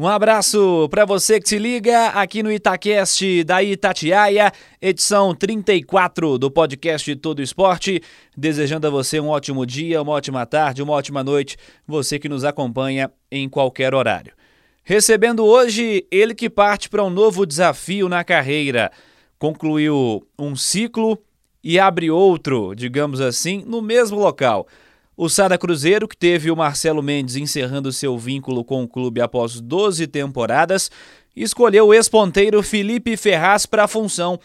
Um abraço para você que se liga aqui no Itacast da Itatiaia, edição 34 do podcast Todo Esporte. Desejando a você um ótimo dia, uma ótima tarde, uma ótima noite, você que nos acompanha em qualquer horário. Recebendo hoje ele que parte para um novo desafio na carreira. Concluiu um ciclo e abre outro, digamos assim, no mesmo local. O Sada Cruzeiro, que teve o Marcelo Mendes encerrando seu vínculo com o clube após 12 temporadas, escolheu o ex-ponteiro Felipe Ferraz para a função.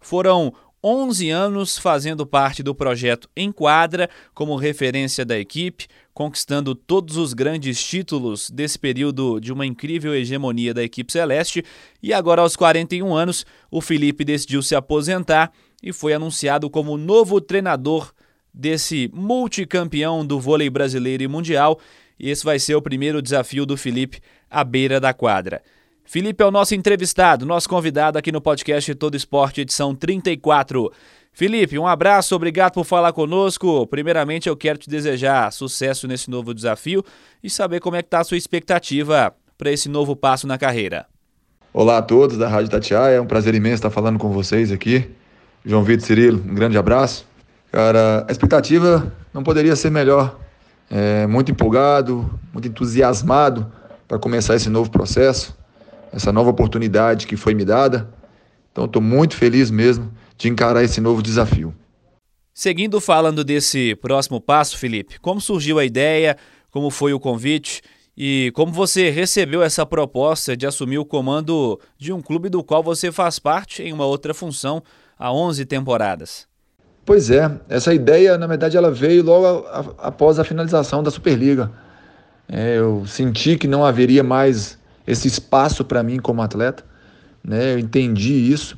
Foram 11 anos fazendo parte do projeto Enquadra como referência da equipe, conquistando todos os grandes títulos desse período de uma incrível hegemonia da equipe celeste. E agora, aos 41 anos, o Felipe decidiu se aposentar e foi anunciado como novo treinador desse multicampeão do vôlei brasileiro e mundial. E esse vai ser o primeiro desafio do Felipe à beira da quadra. Felipe é o nosso entrevistado, nosso convidado aqui no podcast Todo Esporte, edição 34. Felipe, um abraço, obrigado por falar conosco. Primeiramente, eu quero te desejar sucesso nesse novo desafio e saber como é que está a sua expectativa para esse novo passo na carreira. Olá a todos da Rádio Tatiaia, é um prazer imenso estar falando com vocês aqui. João Vitor Cirilo, um grande abraço. Cara, a expectativa não poderia ser melhor. É, muito empolgado, muito entusiasmado para começar esse novo processo, essa nova oportunidade que foi me dada. Então, estou muito feliz mesmo de encarar esse novo desafio. Seguindo falando desse próximo passo, Felipe, como surgiu a ideia, como foi o convite e como você recebeu essa proposta de assumir o comando de um clube do qual você faz parte em uma outra função há 11 temporadas? Pois é, essa ideia, na verdade, ela veio logo a, a, após a finalização da Superliga. É, eu senti que não haveria mais esse espaço para mim como atleta, né? Eu entendi isso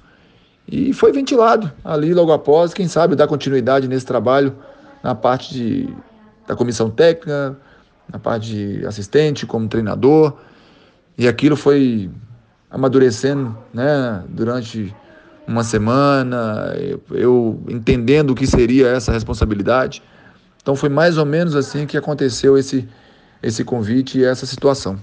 e foi ventilado ali logo após, quem sabe dar continuidade nesse trabalho na parte de, da comissão técnica, na parte de assistente, como treinador. E aquilo foi amadurecendo, né, durante uma semana, eu entendendo o que seria essa responsabilidade. Então foi mais ou menos assim que aconteceu esse, esse convite e essa situação.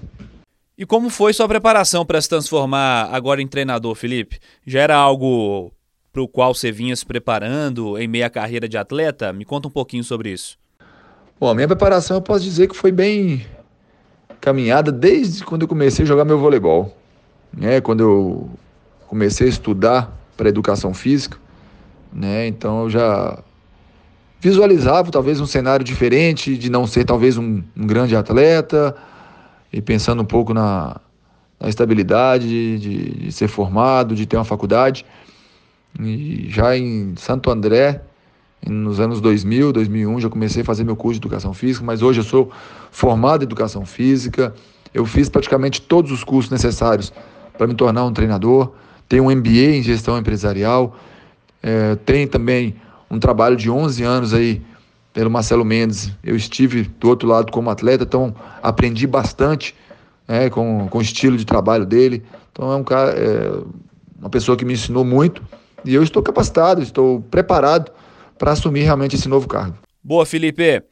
E como foi sua preparação para se transformar agora em treinador, Felipe? Já era algo para o qual você vinha se preparando em meia carreira de atleta? Me conta um pouquinho sobre isso. Bom, a minha preparação eu posso dizer que foi bem caminhada desde quando eu comecei a jogar meu voleibol. Né? Quando eu comecei a estudar para educação física, né? Então eu já visualizava talvez um cenário diferente, de não ser talvez um, um grande atleta, e pensando um pouco na, na estabilidade de, de, ser formado, de ter uma faculdade. E já em Santo André, nos anos 2000, 2001, já comecei a fazer meu curso de educação física, mas hoje eu sou formado em educação física. Eu fiz praticamente todos os cursos necessários para me tornar um treinador tem um MBA em gestão empresarial, é, tem também um trabalho de 11 anos aí pelo Marcelo Mendes. Eu estive do outro lado como atleta, então aprendi bastante é, com, com o estilo de trabalho dele. Então é um cara, é, uma pessoa que me ensinou muito e eu estou capacitado, estou preparado para assumir realmente esse novo cargo. Boa, Felipe.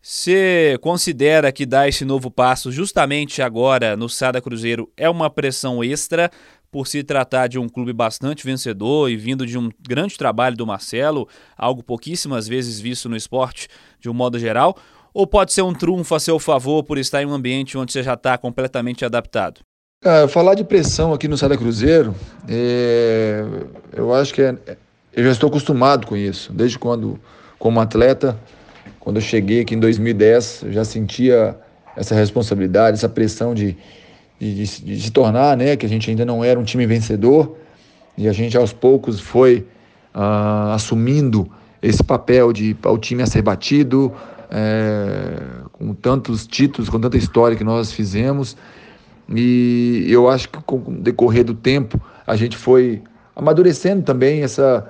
Você considera que dar esse novo passo justamente agora no Sada Cruzeiro é uma pressão extra por se tratar de um clube bastante vencedor e vindo de um grande trabalho do Marcelo, algo pouquíssimas vezes visto no esporte de um modo geral, ou pode ser um trunfo a seu favor por estar em um ambiente onde você já está completamente adaptado? Cara, falar de pressão aqui no Sada Cruzeiro, é... eu acho que é... eu já estou acostumado com isso. Desde quando, como atleta, quando eu cheguei aqui em 2010, eu já sentia essa responsabilidade, essa pressão de, de, de, se tornar, né, que a gente ainda não era um time vencedor e a gente aos poucos foi uh, assumindo esse papel de o time a ser batido, é, com tantos títulos, com tanta história que nós fizemos. E eu acho que com o decorrer do tempo a gente foi amadurecendo também essa,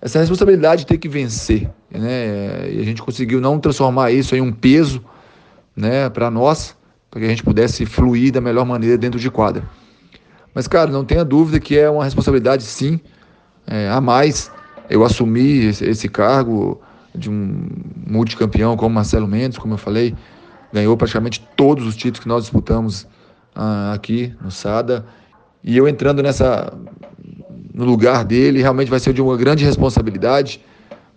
essa responsabilidade de ter que vencer. Né? E a gente conseguiu não transformar isso em um peso né, para nós, para que a gente pudesse fluir da melhor maneira dentro de quadra. Mas, cara, não tenha dúvida que é uma responsabilidade, sim, é, a mais. Eu assumi esse, esse cargo de um multicampeão como Marcelo Mendes, como eu falei, ganhou praticamente todos os títulos que nós disputamos ah, aqui no SADA. E eu entrando nessa no lugar dele, realmente vai ser de uma grande responsabilidade,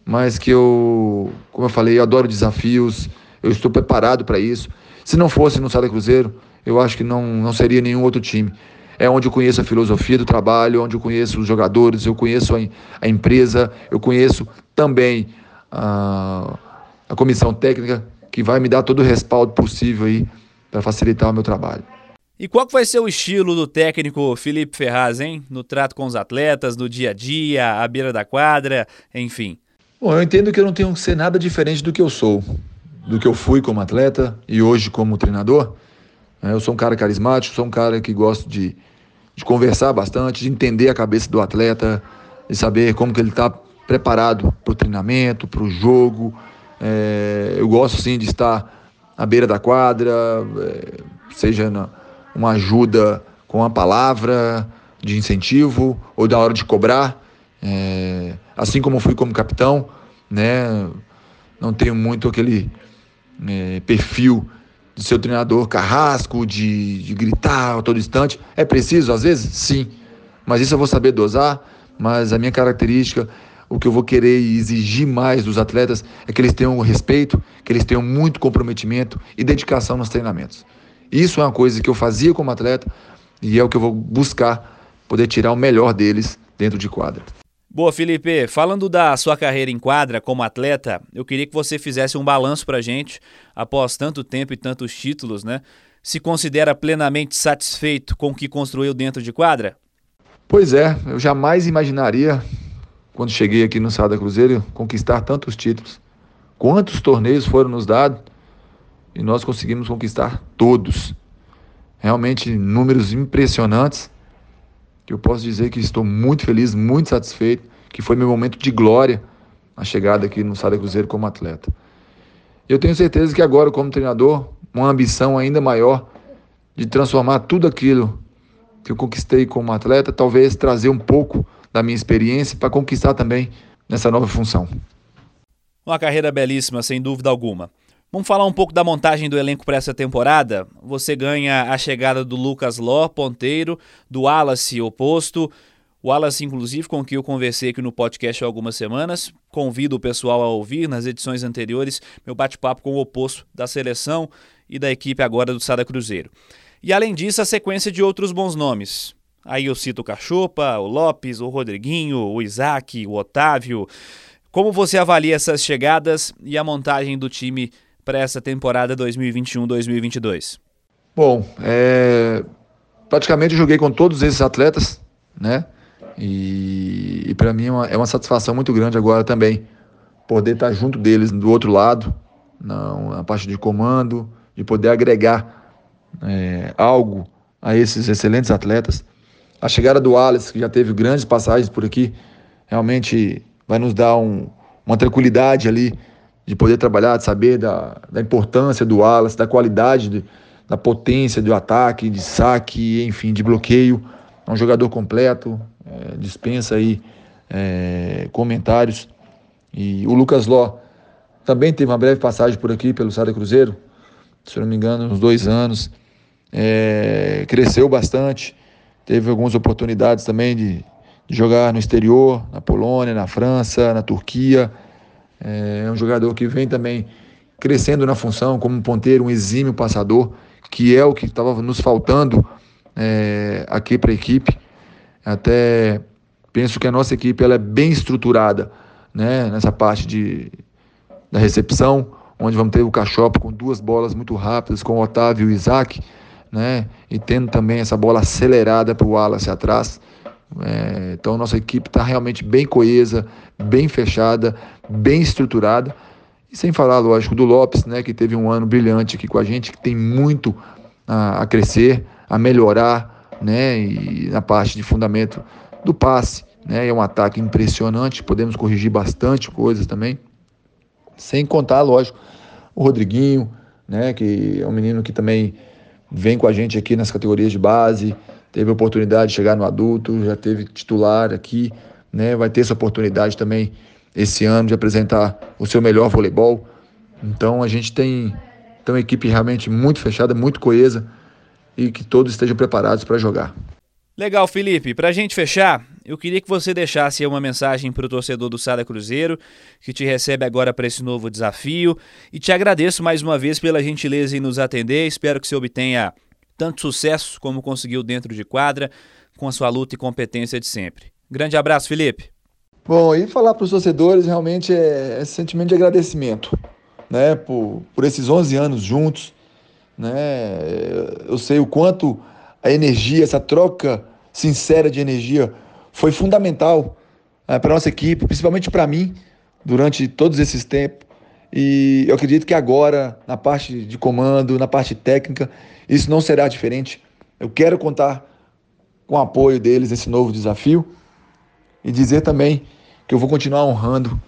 mas que eu, como eu falei, eu adoro desafios, eu estou preparado para isso. Se não fosse no SADA Cruzeiro, eu acho que não, não seria nenhum outro time. É onde eu conheço a filosofia do trabalho, onde eu conheço os jogadores, eu conheço a, a empresa, eu conheço também a, a comissão técnica, que vai me dar todo o respaldo possível aí para facilitar o meu trabalho. E qual vai ser o estilo do técnico Felipe Ferraz, hein? No trato com os atletas, no dia a dia, à beira da quadra, enfim. Bom, eu entendo que eu não tenho que ser nada diferente do que eu sou, do que eu fui como atleta e hoje como treinador. É, eu sou um cara carismático, sou um cara que gosto de, de conversar bastante, de entender a cabeça do atleta, de saber como que ele está preparado para o treinamento, para o jogo, é, eu gosto sim de estar à beira da quadra, é, seja na, uma ajuda com a palavra de incentivo ou da hora de cobrar. É, assim como fui como capitão, né, não tenho muito aquele é, perfil de ser treinador carrasco, de, de gritar a todo instante. É preciso, às vezes? Sim. Mas isso eu vou saber dosar. Mas a minha característica o que eu vou querer exigir mais dos atletas é que eles tenham respeito, que eles tenham muito comprometimento e dedicação nos treinamentos. Isso é uma coisa que eu fazia como atleta e é o que eu vou buscar poder tirar o melhor deles dentro de quadra. Boa, Felipe. Falando da sua carreira em quadra como atleta, eu queria que você fizesse um balanço para gente após tanto tempo e tantos títulos, né? Se considera plenamente satisfeito com o que construiu dentro de quadra? Pois é, eu jamais imaginaria quando cheguei aqui no Sada Cruzeiro, conquistar tantos títulos. Quantos torneios foram nos dados e nós conseguimos conquistar todos. Realmente números impressionantes. Eu posso dizer que estou muito feliz, muito satisfeito, que foi meu momento de glória a chegada aqui no Sada Cruzeiro como atleta. Eu tenho certeza que agora, como treinador, uma ambição ainda maior de transformar tudo aquilo que eu conquistei como atleta, talvez trazer um pouco da minha experiência para conquistar também nessa nova função. Uma carreira belíssima, sem dúvida alguma. Vamos falar um pouco da montagem do elenco para essa temporada? Você ganha a chegada do Lucas Ló, ponteiro, do Wallace, oposto. O Wallace, inclusive, com quem eu conversei aqui no podcast há algumas semanas. Convido o pessoal a ouvir nas edições anteriores meu bate-papo com o oposto da seleção e da equipe agora do Sada Cruzeiro. E além disso, a sequência de outros bons nomes. Aí eu cito o Cachopa, o Lopes, o Rodriguinho, o Isaac, o Otávio. Como você avalia essas chegadas e a montagem do time para essa temporada 2021-2022? Bom, é... praticamente joguei com todos esses atletas, né? E, e para mim é uma, é uma, satisfação muito grande agora também poder estar junto deles do outro lado, na, na parte de comando, de poder agregar é, algo a esses excelentes atletas. A chegada do Alex, que já teve grandes passagens por aqui, realmente vai nos dar um, uma tranquilidade ali de poder trabalhar, de saber da, da importância do Wallace, da qualidade, de, da potência do ataque, de saque, enfim, de bloqueio. É um jogador completo, é, dispensa aí é, comentários. E o Lucas Ló também teve uma breve passagem por aqui pelo Sada Cruzeiro, se não me engano, uns dois anos. É, cresceu bastante, Teve algumas oportunidades também de, de jogar no exterior, na Polônia, na França, na Turquia. É um jogador que vem também crescendo na função como um ponteiro, um exímio passador, que é o que estava nos faltando é, aqui para a equipe. Até penso que a nossa equipe ela é bem estruturada né, nessa parte de, da recepção, onde vamos ter o Cachopa com duas bolas muito rápidas, com o Otávio e o Isaac né? E tendo também essa bola acelerada para o Wallace atrás. É, então nossa equipe está realmente bem coesa, bem fechada, bem estruturada. E sem falar, lógico, do Lopes, né, que teve um ano brilhante aqui com a gente, que tem muito a, a crescer, a melhorar, né, e na parte de fundamento do passe, né, é um ataque impressionante, podemos corrigir bastante coisas também. Sem contar, lógico, o Rodriguinho, né, que é um menino que também vem com a gente aqui nas categorias de base, teve a oportunidade de chegar no adulto, já teve titular aqui, né? Vai ter essa oportunidade também esse ano de apresentar o seu melhor voleibol. Então a gente tem, tem uma equipe realmente muito fechada, muito coesa e que todos estejam preparados para jogar. Legal, Felipe. Para a gente fechar, eu queria que você deixasse uma mensagem para o torcedor do Sada Cruzeiro, que te recebe agora para esse novo desafio. E te agradeço mais uma vez pela gentileza em nos atender. Espero que você obtenha tanto sucesso como conseguiu dentro de quadra, com a sua luta e competência de sempre. Grande abraço, Felipe. Bom, e falar para os torcedores realmente é esse sentimento de agradecimento, né, por, por esses 11 anos juntos, né, eu sei o quanto a energia, essa troca sincera de energia foi fundamental é, para nossa equipe, principalmente para mim, durante todos esses tempos. E eu acredito que agora, na parte de comando, na parte técnica, isso não será diferente. Eu quero contar com o apoio deles nesse novo desafio e dizer também que eu vou continuar honrando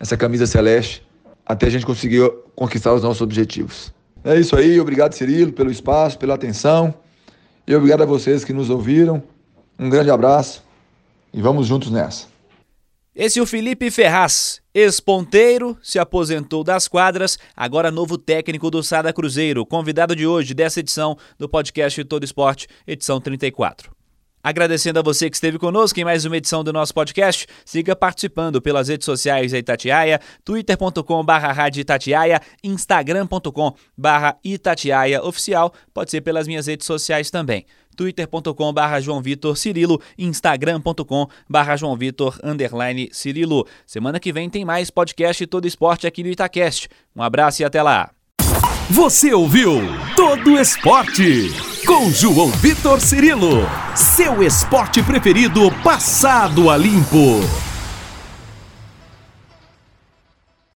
essa camisa celeste até a gente conseguir conquistar os nossos objetivos. É isso aí, obrigado Cirilo pelo espaço, pela atenção e obrigado a vocês que nos ouviram. Um grande abraço e vamos juntos nessa. Esse é o Felipe Ferraz, ex-ponteiro, se aposentou das quadras, agora novo técnico do Sada Cruzeiro, convidado de hoje dessa edição do podcast Todo Esporte, edição 34. Agradecendo a você que esteve conosco em mais uma edição do nosso podcast. Siga participando pelas redes sociais da Itatiaia, twitter.com.br Rádio Itatiaia, instagram.com Itatiaia Oficial, pode ser pelas minhas redes sociais também twitter.com barra João Vitor Cirilo, instagram.com barra João Vitor underline Cirilo. Semana que vem tem mais podcast Todo Esporte aqui no Itacast. Um abraço e até lá. Você ouviu Todo Esporte com João Vitor Cirilo, seu esporte preferido passado a limpo.